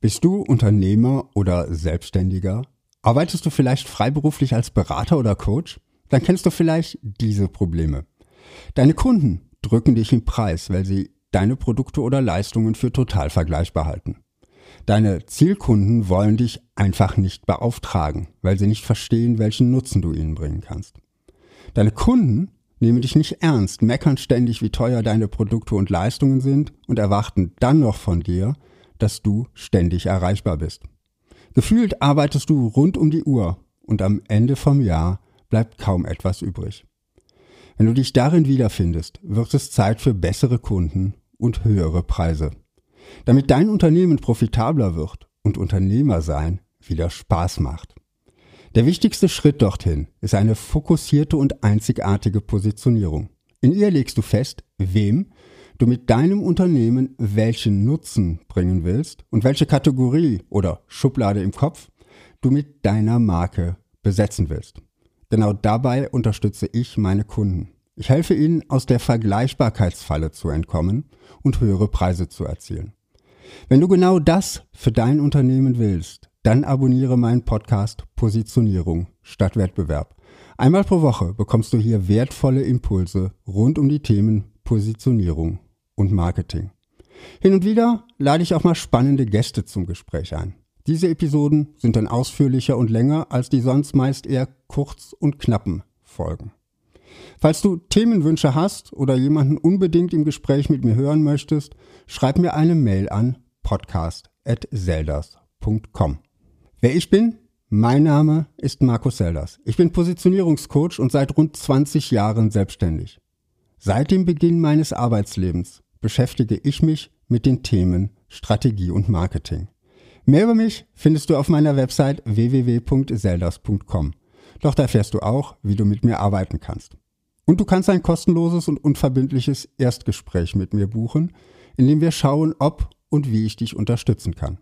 Bist du Unternehmer oder Selbstständiger? Arbeitest du vielleicht freiberuflich als Berater oder Coach? Dann kennst du vielleicht diese Probleme. Deine Kunden drücken dich im Preis, weil sie deine Produkte oder Leistungen für total vergleichbar halten. Deine Zielkunden wollen dich einfach nicht beauftragen, weil sie nicht verstehen, welchen Nutzen du ihnen bringen kannst. Deine Kunden nehmen dich nicht ernst, meckern ständig, wie teuer deine Produkte und Leistungen sind und erwarten dann noch von dir, dass du ständig erreichbar bist. Gefühlt arbeitest du rund um die Uhr und am Ende vom Jahr bleibt kaum etwas übrig. Wenn du dich darin wiederfindest, wird es Zeit für bessere Kunden und höhere Preise. Damit dein Unternehmen profitabler wird und Unternehmer sein wieder Spaß macht. Der wichtigste Schritt dorthin ist eine fokussierte und einzigartige Positionierung. In ihr legst du fest, wem du mit deinem Unternehmen welchen Nutzen bringen willst und welche Kategorie oder Schublade im Kopf du mit deiner Marke besetzen willst. Genau dabei unterstütze ich meine Kunden. Ich helfe ihnen, aus der Vergleichbarkeitsfalle zu entkommen und höhere Preise zu erzielen. Wenn du genau das für dein Unternehmen willst, dann abonniere meinen Podcast Positionierung statt Wettbewerb. Einmal pro Woche bekommst du hier wertvolle Impulse rund um die Themen Positionierung und Marketing. Hin und wieder lade ich auch mal spannende Gäste zum Gespräch ein. Diese Episoden sind dann ausführlicher und länger als die sonst meist eher kurz und knappen Folgen. Falls du Themenwünsche hast oder jemanden unbedingt im Gespräch mit mir hören möchtest, schreib mir eine Mail an podcast.zeldas.com. Wer ich bin? Mein Name ist Markus Selders. Ich bin Positionierungscoach und seit rund 20 Jahren selbstständig. Seit dem Beginn meines Arbeitslebens beschäftige ich mich mit den Themen Strategie und Marketing. Mehr über mich findest du auf meiner Website www.selders.com. Doch da erfährst du auch, wie du mit mir arbeiten kannst. Und du kannst ein kostenloses und unverbindliches Erstgespräch mit mir buchen, in dem wir schauen, ob und wie ich dich unterstützen kann.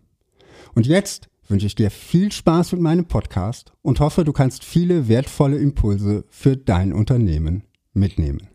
Und jetzt wünsche ich dir viel Spaß mit meinem Podcast und hoffe, du kannst viele wertvolle Impulse für dein Unternehmen mitnehmen.